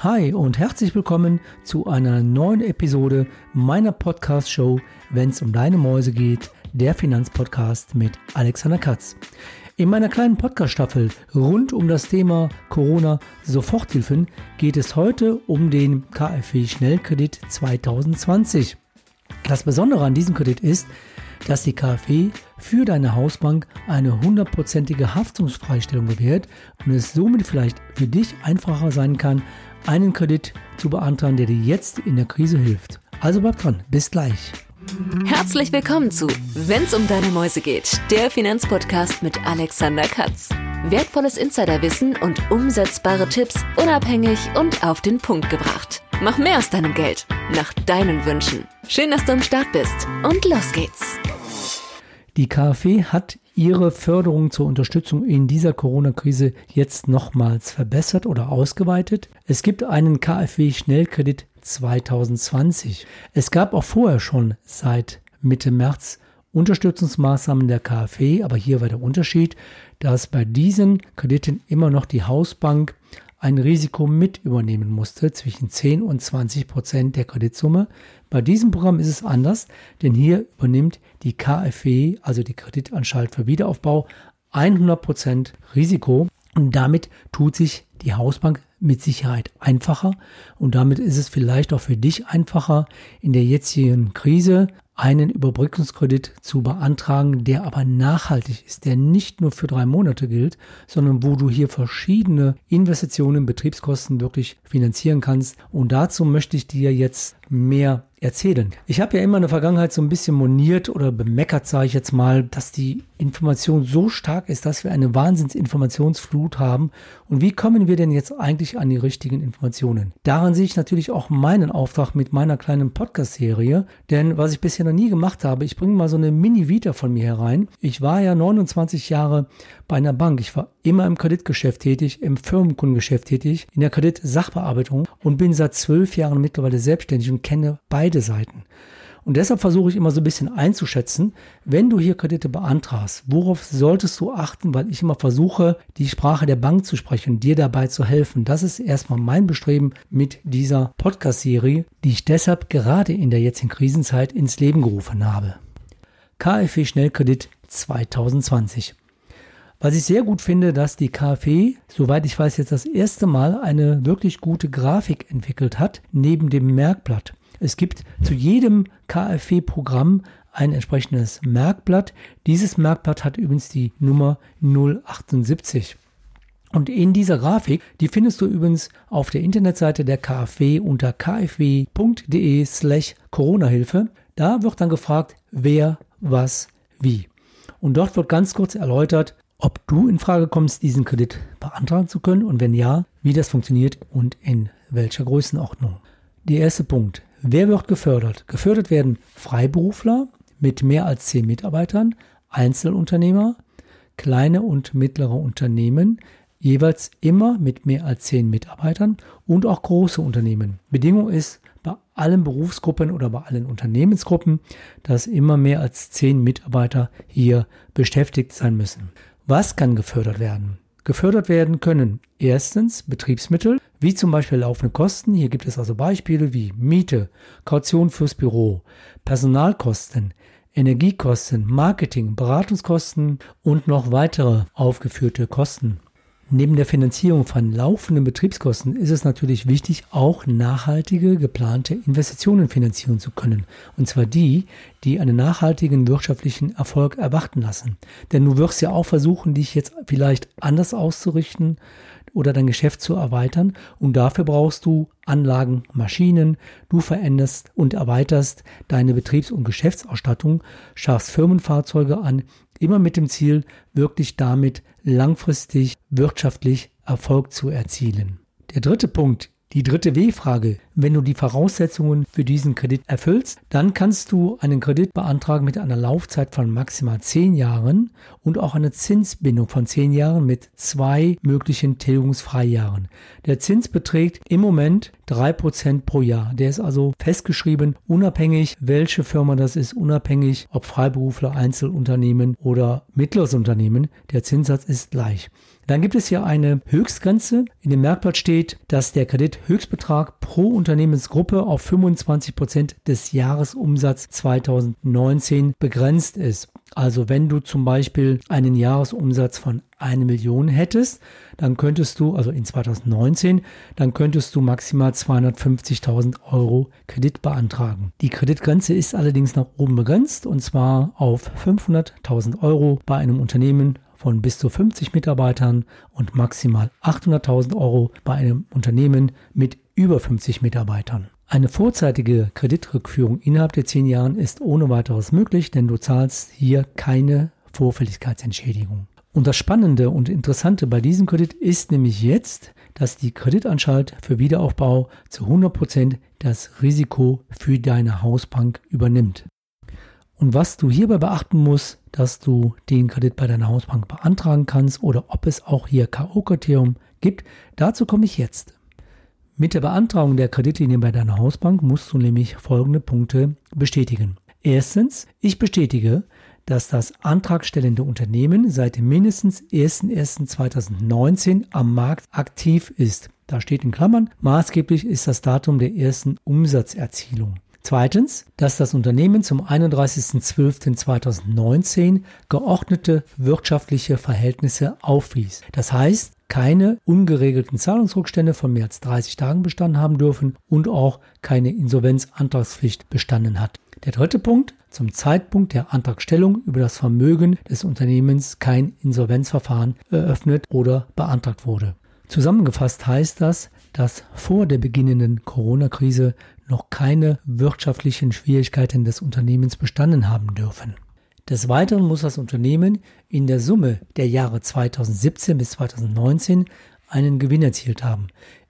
Hi und herzlich willkommen zu einer neuen Episode meiner Podcast-Show, wenn es um deine Mäuse geht, der Finanzpodcast mit Alexander Katz. In meiner kleinen Podcast-Staffel rund um das Thema Corona-Soforthilfen geht es heute um den KfW Schnellkredit 2020. Das Besondere an diesem Kredit ist, dass die KfW für deine Hausbank eine hundertprozentige Haftungsfreistellung gewährt und es somit vielleicht für dich einfacher sein kann, einen Kredit zu beantragen, der dir jetzt in der Krise hilft. Also bleib dran, bis gleich. Herzlich willkommen zu Wenn's um deine Mäuse geht, der Finanzpodcast mit Alexander Katz. Wertvolles Insiderwissen und umsetzbare Tipps unabhängig und auf den Punkt gebracht. Mach mehr aus deinem Geld, nach deinen Wünschen. Schön, dass du am Start bist und los geht's. Die KfW hat ihre Förderung zur Unterstützung in dieser Corona-Krise jetzt nochmals verbessert oder ausgeweitet. Es gibt einen KfW Schnellkredit 2020. Es gab auch vorher schon seit Mitte März Unterstützungsmaßnahmen der KfW, aber hier war der Unterschied, dass bei diesen Krediten immer noch die Hausbank ein Risiko mit übernehmen musste zwischen 10 und 20 Prozent der Kreditsumme. Bei diesem Programm ist es anders, denn hier übernimmt die KfW, also die Kreditanstalt für Wiederaufbau, 100 Prozent Risiko und damit tut sich die Hausbank mit Sicherheit einfacher und damit ist es vielleicht auch für dich einfacher in der jetzigen Krise einen Überbrückungskredit zu beantragen, der aber nachhaltig ist, der nicht nur für drei Monate gilt, sondern wo du hier verschiedene Investitionen, Betriebskosten wirklich finanzieren kannst. Und dazu möchte ich dir jetzt mehr erzählen. Ich habe ja immer in der Vergangenheit so ein bisschen moniert oder bemeckert, sage ich jetzt mal, dass die Information so stark ist, dass wir eine Wahnsinnsinformationsflut haben. Und wie kommen wir denn jetzt eigentlich an die richtigen Informationen? Daran sehe ich natürlich auch meinen Auftrag mit meiner kleinen Podcast-Serie. Denn was ich bisher noch nie gemacht habe, ich bringe mal so eine Mini-Vita von mir herein. Ich war ja 29 Jahre bei einer Bank. Ich war immer im Kreditgeschäft tätig, im Firmenkundengeschäft tätig, in der Kreditsachbearbeitung und bin seit zwölf Jahren mittlerweile selbstständig und kenne beide Seiten. Und deshalb versuche ich immer so ein bisschen einzuschätzen, wenn du hier Kredite beantragst, worauf solltest du achten, weil ich immer versuche, die Sprache der Bank zu sprechen und dir dabei zu helfen. Das ist erstmal mein Bestreben mit dieser Podcast-Serie, die ich deshalb gerade in der jetzigen Krisenzeit ins Leben gerufen habe. KfW Schnellkredit 2020. Was ich sehr gut finde, dass die KfW, soweit ich weiß, jetzt das erste Mal eine wirklich gute Grafik entwickelt hat, neben dem Merkblatt. Es gibt zu jedem KfW-Programm ein entsprechendes Merkblatt. Dieses Merkblatt hat übrigens die Nummer 078. Und in dieser Grafik, die findest du übrigens auf der Internetseite der KfW unter kfw.de slash Corona-Hilfe. Da wird dann gefragt, wer, was, wie. Und dort wird ganz kurz erläutert, ob du in Frage kommst, diesen Kredit beantragen zu können und wenn ja, wie das funktioniert und in welcher Größenordnung. Der erste Punkt. Wer wird gefördert? Gefördert werden Freiberufler mit mehr als zehn Mitarbeitern, Einzelunternehmer, kleine und mittlere Unternehmen, jeweils immer mit mehr als zehn Mitarbeitern und auch große Unternehmen. Bedingung ist bei allen Berufsgruppen oder bei allen Unternehmensgruppen, dass immer mehr als zehn Mitarbeiter hier beschäftigt sein müssen. Was kann gefördert werden? Gefördert werden können erstens Betriebsmittel, wie zum Beispiel laufende Kosten. Hier gibt es also Beispiele wie Miete, Kaution fürs Büro, Personalkosten, Energiekosten, Marketing, Beratungskosten und noch weitere aufgeführte Kosten. Neben der Finanzierung von laufenden Betriebskosten ist es natürlich wichtig, auch nachhaltige geplante Investitionen finanzieren zu können. Und zwar die, die einen nachhaltigen wirtschaftlichen Erfolg erwarten lassen. Denn du wirst ja auch versuchen, dich jetzt vielleicht anders auszurichten oder dein Geschäft zu erweitern. Und dafür brauchst du Anlagen, Maschinen. Du veränderst und erweiterst deine Betriebs- und Geschäftsausstattung, schaffst Firmenfahrzeuge an, immer mit dem Ziel, wirklich damit langfristig wirtschaftlich Erfolg zu erzielen. Der dritte Punkt die dritte W-Frage. Wenn du die Voraussetzungen für diesen Kredit erfüllst, dann kannst du einen Kredit beantragen mit einer Laufzeit von maximal 10 Jahren und auch eine Zinsbindung von 10 Jahren mit zwei möglichen Tilgungsfreijahren. Der Zins beträgt im Moment 3% pro Jahr. Der ist also festgeschrieben, unabhängig welche Firma das ist, unabhängig ob Freiberufler, Einzelunternehmen oder mittleres Unternehmen. Der Zinssatz ist gleich. Dann gibt es hier eine Höchstgrenze. In dem Merkblatt steht, dass der Kredithöchstbetrag pro Unternehmensgruppe auf 25 Prozent des Jahresumsatzes 2019 begrenzt ist. Also wenn du zum Beispiel einen Jahresumsatz von eine Million hättest, dann könntest du, also in 2019, dann könntest du maximal 250.000 Euro Kredit beantragen. Die Kreditgrenze ist allerdings nach oben begrenzt und zwar auf 500.000 Euro bei einem Unternehmen von bis zu 50 Mitarbeitern und maximal 800.000 Euro bei einem Unternehmen mit über 50 Mitarbeitern. Eine vorzeitige Kreditrückführung innerhalb der 10 Jahren ist ohne weiteres möglich, denn du zahlst hier keine Vorfälligkeitsentschädigung. Und das Spannende und Interessante bei diesem Kredit ist nämlich jetzt, dass die Kreditanstalt für Wiederaufbau zu 100 Prozent das Risiko für deine Hausbank übernimmt. Und was du hierbei beachten musst, dass du den Kredit bei deiner Hausbank beantragen kannst oder ob es auch hier K.O.-Kriterium gibt, dazu komme ich jetzt. Mit der Beantragung der Kreditlinie bei deiner Hausbank musst du nämlich folgende Punkte bestätigen. Erstens, ich bestätige, dass das antragstellende Unternehmen seit mindestens 01.01.2019 am Markt aktiv ist. Da steht in Klammern, maßgeblich ist das Datum der ersten Umsatzerzielung. Zweitens, dass das Unternehmen zum 31.12.2019 geordnete wirtschaftliche Verhältnisse aufwies. Das heißt, keine ungeregelten Zahlungsrückstände von mehr als 30 Tagen bestanden haben dürfen und auch keine Insolvenzantragspflicht bestanden hat. Der dritte Punkt, zum Zeitpunkt der Antragstellung über das Vermögen des Unternehmens kein Insolvenzverfahren eröffnet oder beantragt wurde. Zusammengefasst heißt das, dass vor der beginnenden Corona-Krise noch keine wirtschaftlichen Schwierigkeiten des Unternehmens bestanden haben dürfen. Des Weiteren muss das Unternehmen in der Summe der Jahre 2017 bis 2019 einen Gewinn erzielt haben.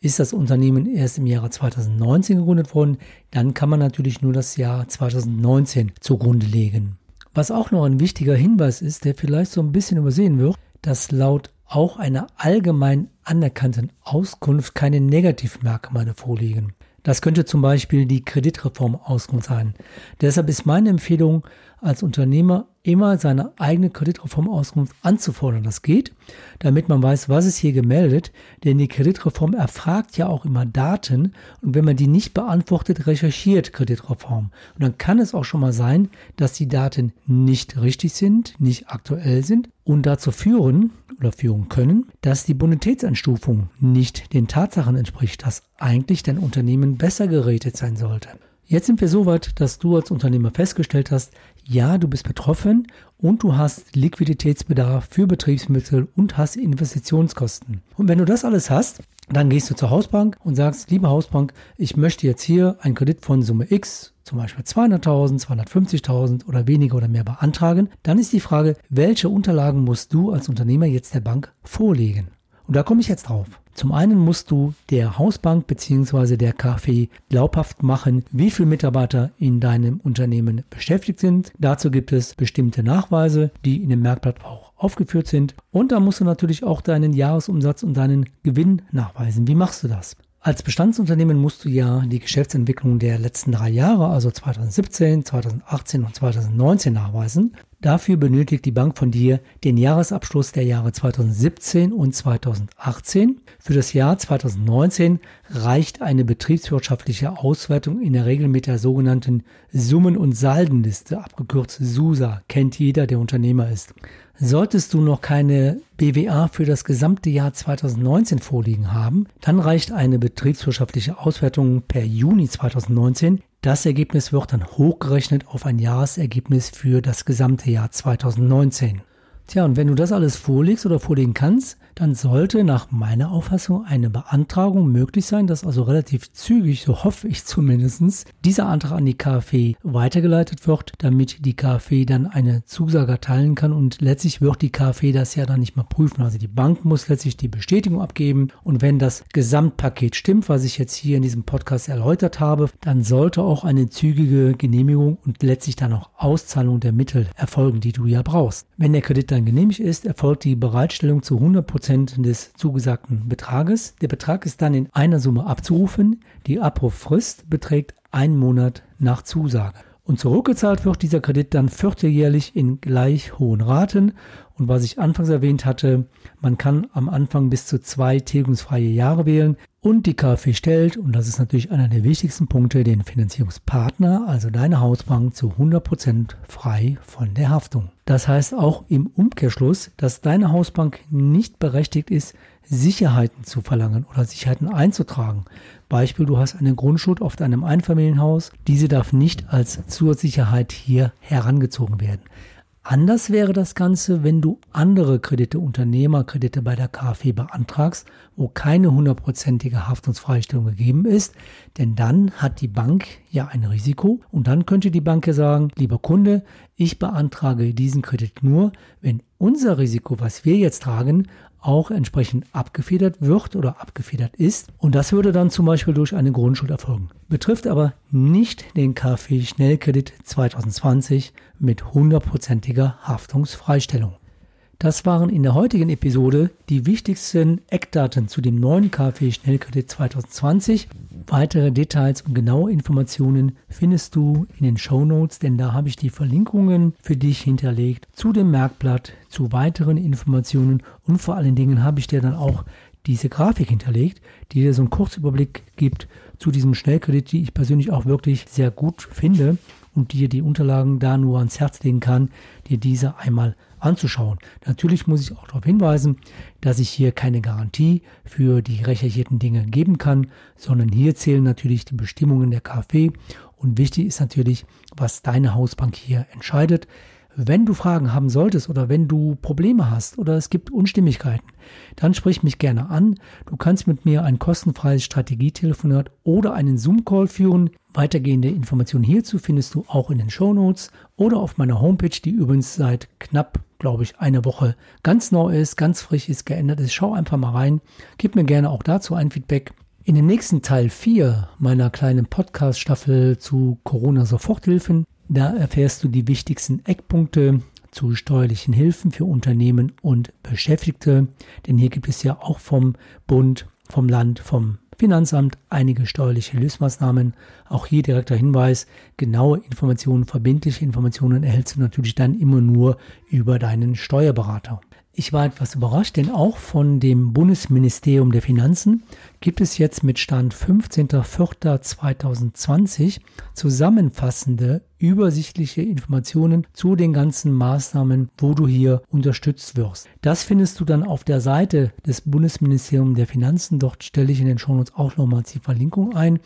Ist das Unternehmen erst im Jahre 2019 gegründet worden, dann kann man natürlich nur das Jahr 2019 zugrunde legen. Was auch noch ein wichtiger Hinweis ist, der vielleicht so ein bisschen übersehen wird, dass laut auch einer allgemein anerkannten Auskunft keine Negativmerkmale vorliegen. Das könnte zum Beispiel die Kreditreform-Auskunft sein. Deshalb ist meine Empfehlung als Unternehmer immer seine eigene Kreditreformauskunft anzufordern. Das geht, damit man weiß, was ist hier gemeldet, denn die Kreditreform erfragt ja auch immer Daten und wenn man die nicht beantwortet, recherchiert Kreditreform. Und dann kann es auch schon mal sein, dass die Daten nicht richtig sind, nicht aktuell sind und dazu führen oder führen können, dass die Bonitätsanstufung nicht den Tatsachen entspricht, dass eigentlich dein Unternehmen besser gerätet sein sollte. Jetzt sind wir so weit, dass du als Unternehmer festgestellt hast, ja, du bist betroffen und du hast Liquiditätsbedarf für Betriebsmittel und hast Investitionskosten. Und wenn du das alles hast, dann gehst du zur Hausbank und sagst, liebe Hausbank, ich möchte jetzt hier einen Kredit von Summe X, zum Beispiel 200.000, 250.000 oder weniger oder mehr beantragen. Dann ist die Frage, welche Unterlagen musst du als Unternehmer jetzt der Bank vorlegen? Und da komme ich jetzt drauf. Zum einen musst du der Hausbank bzw. der KfW glaubhaft machen, wie viele Mitarbeiter in deinem Unternehmen beschäftigt sind. Dazu gibt es bestimmte Nachweise, die in dem Merkblatt auch aufgeführt sind. Und da musst du natürlich auch deinen Jahresumsatz und deinen Gewinn nachweisen. Wie machst du das? Als Bestandsunternehmen musst du ja die Geschäftsentwicklung der letzten drei Jahre, also 2017, 2018 und 2019 nachweisen. Dafür benötigt die Bank von dir den Jahresabschluss der Jahre 2017 und 2018. Für das Jahr 2019 reicht eine betriebswirtschaftliche Auswertung in der Regel mit der sogenannten Summen- und Saldenliste, abgekürzt SUSA, kennt jeder, der Unternehmer ist. Solltest du noch keine BWA für das gesamte Jahr 2019 vorliegen haben, dann reicht eine betriebswirtschaftliche Auswertung per Juni 2019. Das Ergebnis wird dann hochgerechnet auf ein Jahresergebnis für das gesamte Jahr 2019. Tja, und wenn du das alles vorlegst oder vorlegen kannst, dann sollte nach meiner Auffassung eine Beantragung möglich sein, dass also relativ zügig, so hoffe ich zumindestens, dieser Antrag an die KfW weitergeleitet wird, damit die KfW dann eine Zusage erteilen kann und letztlich wird die KfW das ja dann nicht mehr prüfen. Also die Bank muss letztlich die Bestätigung abgeben und wenn das Gesamtpaket stimmt, was ich jetzt hier in diesem Podcast erläutert habe, dann sollte auch eine zügige Genehmigung und letztlich dann auch Auszahlung der Mittel erfolgen, die du ja brauchst. Wenn der Kredit dann genehmigt ist, erfolgt die Bereitstellung zu 100 Prozent des zugesagten Betrages. Der Betrag ist dann in einer Summe abzurufen. Die Abrufrist beträgt einen Monat nach Zusage. Und zurückgezahlt wird dieser Kredit dann vierteljährlich in gleich hohen Raten. Und was ich anfangs erwähnt hatte, man kann am Anfang bis zu zwei tilgungsfreie Jahre wählen. Und die KfW stellt, und das ist natürlich einer der wichtigsten Punkte, den Finanzierungspartner, also deine Hausbank, zu 100% frei von der Haftung. Das heißt auch im Umkehrschluss, dass deine Hausbank nicht berechtigt ist, Sicherheiten zu verlangen oder Sicherheiten einzutragen. Beispiel, du hast eine Grundschuld auf deinem Einfamilienhaus. Diese darf nicht als Zusatzsicherheit hier herangezogen werden. Anders wäre das Ganze, wenn du andere Kredite, Unternehmerkredite bei der KfW beantragst, wo keine hundertprozentige Haftungsfreistellung gegeben ist, denn dann hat die Bank ja ein Risiko und dann könnte die Bank ja sagen, lieber Kunde, ich beantrage diesen Kredit nur, wenn unser Risiko, was wir jetzt tragen, auch entsprechend abgefedert wird oder abgefedert ist. Und das würde dann zum Beispiel durch eine Grundschuld erfolgen. Betrifft aber nicht den KfW Schnellkredit 2020 mit hundertprozentiger Haftungsfreistellung. Das waren in der heutigen Episode die wichtigsten Eckdaten zu dem neuen KfW Schnellkredit 2020. Weitere Details und genaue Informationen findest du in den Show Notes, denn da habe ich die Verlinkungen für dich hinterlegt zu dem Merkblatt, zu weiteren Informationen und vor allen Dingen habe ich dir dann auch diese Grafik hinterlegt, die dir so einen Kurzüberblick gibt zu diesem Schnellkredit, die ich persönlich auch wirklich sehr gut finde und dir die Unterlagen da nur ans Herz legen kann, dir diese einmal anzuschauen. Natürlich muss ich auch darauf hinweisen, dass ich hier keine Garantie für die recherchierten Dinge geben kann, sondern hier zählen natürlich die Bestimmungen der KfW und wichtig ist natürlich, was deine Hausbank hier entscheidet. Wenn du Fragen haben solltest oder wenn du Probleme hast oder es gibt Unstimmigkeiten, dann sprich mich gerne an. Du kannst mit mir ein kostenfreies Strategietelefonat oder einen Zoom-Call führen. Weitergehende Informationen hierzu findest du auch in den Show Notes oder auf meiner Homepage, die übrigens seit knapp, glaube ich, einer Woche ganz neu ist, ganz frisch ist, geändert ist. Schau einfach mal rein. Gib mir gerne auch dazu ein Feedback. In dem nächsten Teil 4 meiner kleinen Podcast-Staffel zu Corona-Soforthilfen da erfährst du die wichtigsten Eckpunkte zu steuerlichen Hilfen für Unternehmen und Beschäftigte. Denn hier gibt es ja auch vom Bund, vom Land, vom Finanzamt einige steuerliche Hilfsmaßnahmen. Auch hier direkter Hinweis, genaue Informationen, verbindliche Informationen erhältst du natürlich dann immer nur über deinen Steuerberater. Ich war etwas überrascht, denn auch von dem Bundesministerium der Finanzen gibt es jetzt mit Stand 15.04.2020 zusammenfassende übersichtliche Informationen zu den ganzen Maßnahmen, wo du hier unterstützt wirst. Das findest du dann auf der Seite des Bundesministeriums der Finanzen. Dort stelle ich in den Shownotes auch nochmals die Verlinkung ein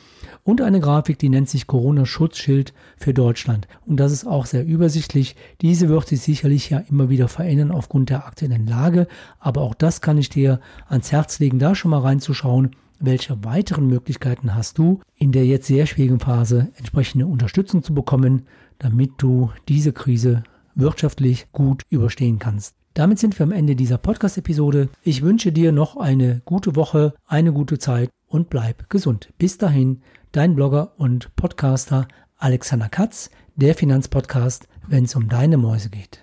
und eine Grafik, die nennt sich Corona-Schutzschild für Deutschland. Und das ist auch sehr übersichtlich. Diese wird sich sicherlich ja immer wieder verändern aufgrund der aktuellen Lage. Aber auch das kann ich dir ans Herz legen, da schon mal reinzuschauen welche weiteren Möglichkeiten hast du, in der jetzt sehr schwierigen Phase entsprechende Unterstützung zu bekommen, damit du diese Krise wirtschaftlich gut überstehen kannst. Damit sind wir am Ende dieser Podcast-Episode. Ich wünsche dir noch eine gute Woche, eine gute Zeit und bleib gesund. Bis dahin, dein Blogger und Podcaster Alexander Katz, der Finanzpodcast, wenn es um deine Mäuse geht.